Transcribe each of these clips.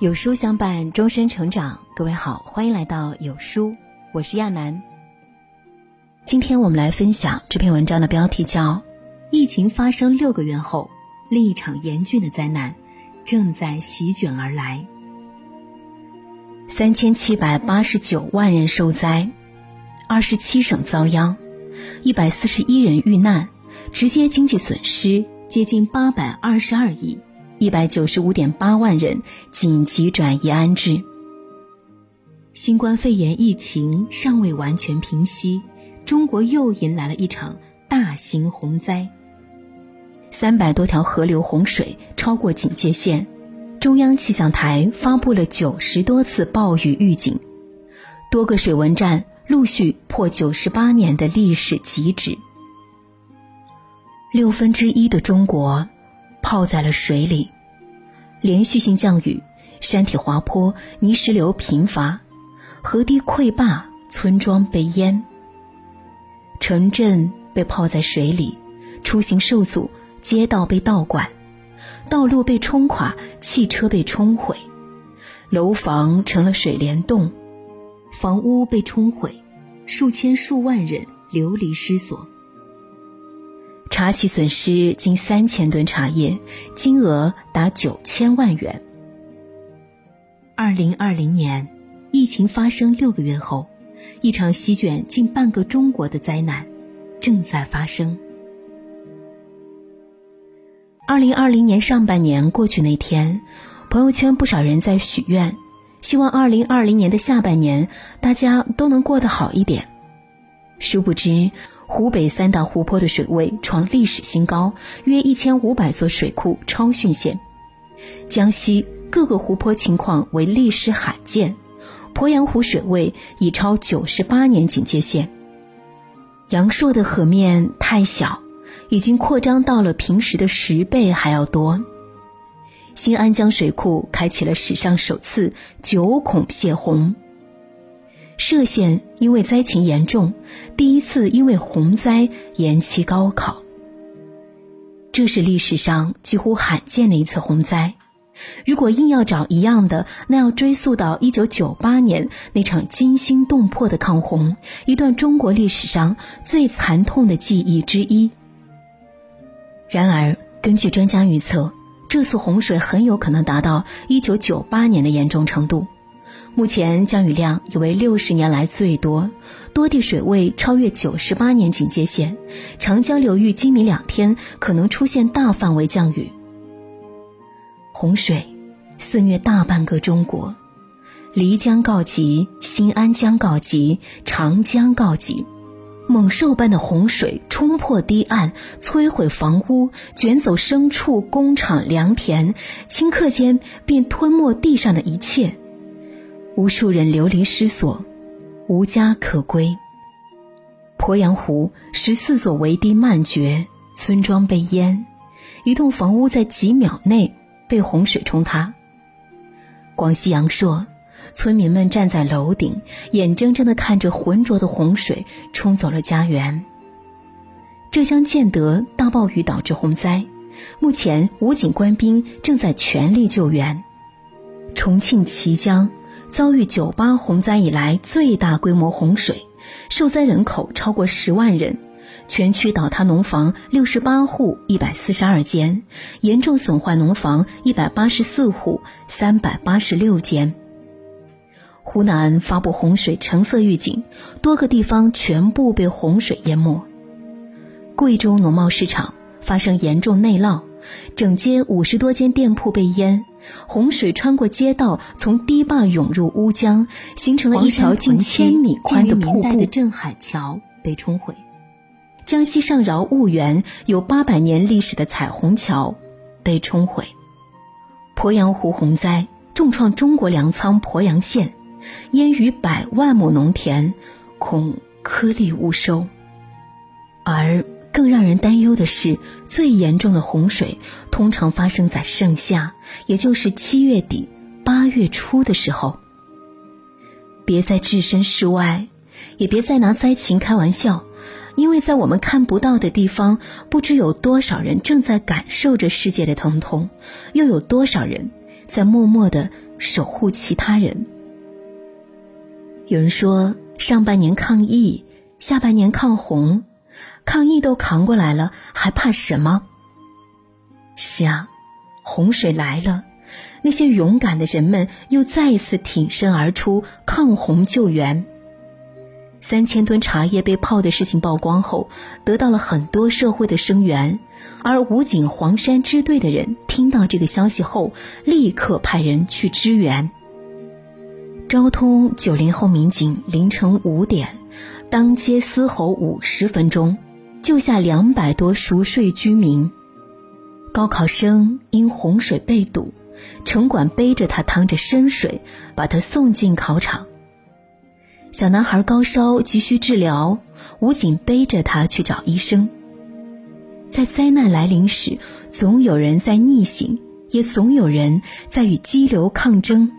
有书相伴，终身成长。各位好，欢迎来到有书，我是亚楠。今天我们来分享这篇文章的标题叫《疫情发生六个月后，另一场严峻的灾难正在席卷而来》。三千七百八十九万人受灾，二十七省遭殃，一百四十一人遇难，直接经济损失接近八百二十二亿。一百九十五点八万人紧急转移安置。新冠肺炎疫情尚未完全平息，中国又迎来了一场大型洪灾。三百多条河流洪水超过警戒线，中央气象台发布了九十多次暴雨预警，多个水文站陆续破九十八年的历史极值。六分之一的中国。泡在了水里，连续性降雨，山体滑坡，泥石流频发，河堤溃坝，村庄被淹，城镇被泡在水里，出行受阻，街道被倒灌，道路被冲垮，汽车被冲毁，楼房成了水帘洞，房屋被冲毁，数千数万人流离失所。茶企损失近三千吨茶叶，金额达九千万元。二零二零年，疫情发生六个月后，一场席卷近半个中国的灾难正在发生。二零二零年上半年过去那天，朋友圈不少人在许愿，希望二零二零年的下半年大家都能过得好一点。殊不知。湖北三大湖泊的水位创历史新高，约一千五百座水库超汛线。江西各个湖泊情况为历史罕见，鄱阳湖水位已超九十八年警戒线。阳朔的河面太小，已经扩张到了平时的十倍还要多。新安江水库开启了史上首次九孔泄洪。歙县因为灾情严重，第一次因为洪灾延期高考。这是历史上几乎罕见的一次洪灾。如果硬要找一样的，那要追溯到一九九八年那场惊心动魄的抗洪，一段中国历史上最惨痛的记忆之一。然而，根据专家预测，这次洪水很有可能达到一九九八年的严重程度。目前降雨量已为六十年来最多，多地水位超越九十八年警戒线，长江流域今明两天可能出现大范围降雨。洪水肆虐大半个中国，漓江告急，新安江告急，长江告急，猛兽般的洪水冲破堤岸，摧毁房屋，卷走牲畜、工厂、良田，顷刻间便吞没地上的一切。无数人流离失所，无家可归。鄱阳湖十四座围堤漫绝，村庄被淹，一栋房屋在几秒内被洪水冲塌。广西阳朔，村民们站在楼顶，眼睁睁地看着浑浊的洪水冲走了家园。浙江建德大暴雨导致洪灾，目前武警官兵正在全力救援。重庆綦江。遭遇九八洪灾以来最大规模洪水，受灾人口超过十万人，全区倒塌农房六十八户一百四十二间，严重损坏农房一百八十四户三百八十六间。湖南发布洪水橙色预警，多个地方全部被洪水淹没。贵州农贸市场发生严重内涝，整街五十多间店铺被淹。洪水穿过街道，从堤坝涌入乌江，形成了一条近千米宽的瀑布。的镇海桥被冲毁。江西上饶婺源有八百年历史的彩虹桥被冲毁。鄱阳湖洪灾重创中国粮仓鄱阳县，淹逾百万亩农田，恐颗粒无收。而。更让人担忧的是，最严重的洪水通常发生在盛夏，也就是七月底、八月初的时候。别再置身事外，也别再拿灾情开玩笑，因为在我们看不到的地方，不知有多少人正在感受着世界的疼痛，又有多少人在默默的守护其他人。有人说，上半年抗疫，下半年抗洪，抗疫都扛过来了，还怕什么？是啊，洪水来了，那些勇敢的人们又再一次挺身而出，抗洪救援。三千吨茶叶被泡的事情曝光后，得到了很多社会的声援。而武警黄山支队的人听到这个消息后，立刻派人去支援。昭通九零后民警凌晨五点，当街嘶吼五十分钟，救下两百多熟睡居民。高考生因洪水被堵，城管背着他趟着深水，把他送进考场。小男孩高烧急需治疗，武警背着他去找医生。在灾难来临时，总有人在逆行，也总有人在与激流抗争。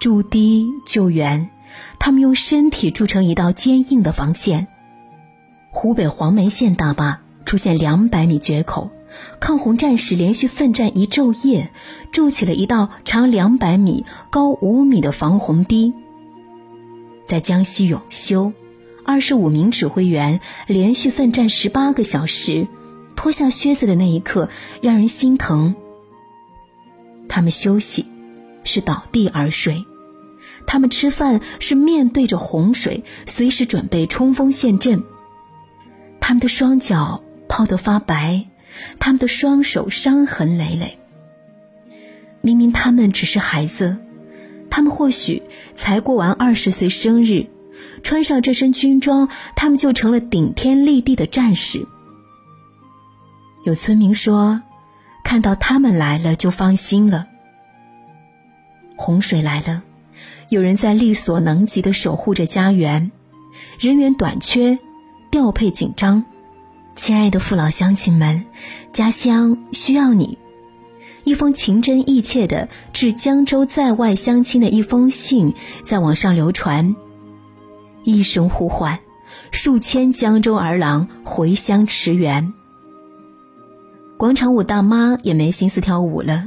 筑堤救援，他们用身体筑成一道坚硬的防线。湖北黄梅县大坝出现两百米决口，抗洪战士连续奋战一昼夜，筑起了一道长两百米、高五米的防洪堤。在江西永修，二十五名指挥员连续奋战十八个小时，脱下靴子的那一刻让人心疼。他们休息，是倒地而睡；他们吃饭，是面对着洪水，随时准备冲锋陷阵。他们的双脚泡得发白，他们的双手伤痕累累。明明他们只是孩子。他们或许才过完二十岁生日，穿上这身军装，他们就成了顶天立地的战士。有村民说，看到他们来了就放心了。洪水来了，有人在力所能及的守护着家园，人员短缺，调配紧张。亲爱的父老乡亲们，家乡需要你。一封情真意切的致江州在外乡亲的一封信在网上流传。一声呼唤，数千江州儿郎回乡驰援。广场舞大妈也没心思跳舞了，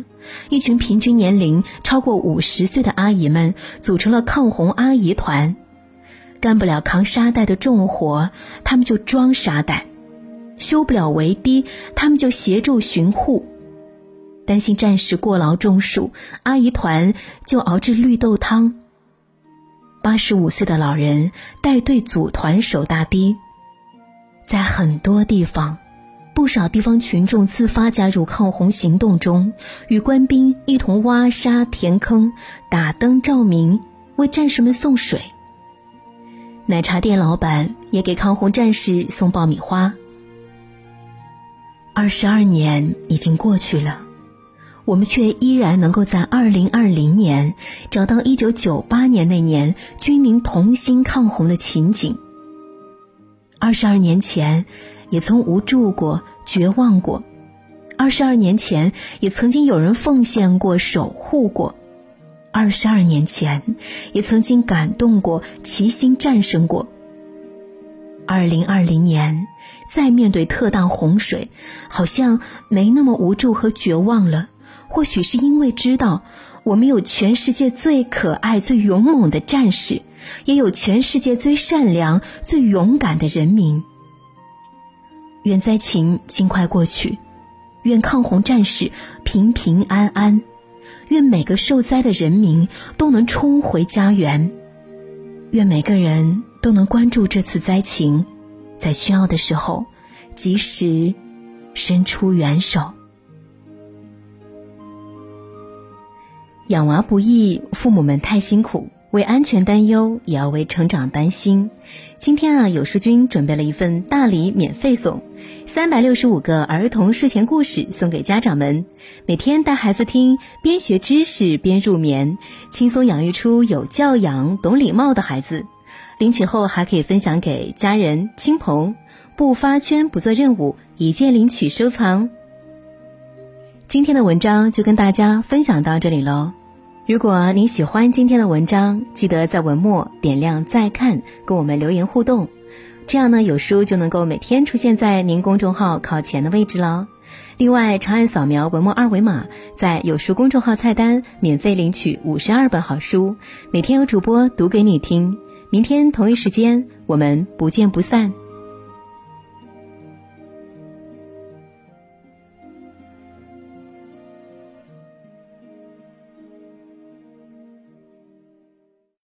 一群平均年龄超过五十岁的阿姨们组成了抗洪阿姨团。干不了扛沙袋的重活，他们就装沙袋；修不了围堤，他们就协助巡护。担心战士过劳中暑，阿姨团就熬制绿豆汤。八十五岁的老人带队组团守大堤。在很多地方，不少地方群众自发加入抗洪行动中，与官兵一同挖沙填坑、打灯照明，为战士们送水。奶茶店老板也给抗洪战士送爆米花。二十二年已经过去了。我们却依然能够在二零二零年找到一九九八年那年军民同心抗洪的情景。二十二年前，也曾无助过、绝望过；二十二年前，也曾经有人奉献过、守护过；二十二年前，也曾经感动过、齐心战胜过。二零二零年，再面对特大洪水，好像没那么无助和绝望了。或许是因为知道，我们有全世界最可爱、最勇猛的战士，也有全世界最善良、最勇敢的人民。愿灾情尽快过去，愿抗洪战士平平安安，愿每个受灾的人民都能冲回家园，愿每个人都能关注这次灾情，在需要的时候及时伸出援手。养娃不易，父母们太辛苦，为安全担忧，也要为成长担心。今天啊，有书君准备了一份大礼，免费送三百六十五个儿童睡前故事送给家长们，每天带孩子听，边学知识边入眠，轻松养育出有教养、懂礼貌的孩子。领取后还可以分享给家人亲朋，不发圈，不做任务，一键领取收藏。今天的文章就跟大家分享到这里喽。如果您喜欢今天的文章，记得在文末点亮再看，跟我们留言互动，这样呢有书就能够每天出现在您公众号靠前的位置了。另外，长按扫描文末二维码，在有书公众号菜单免费领取五十二本好书，每天有主播读给你听。明天同一时间，我们不见不散。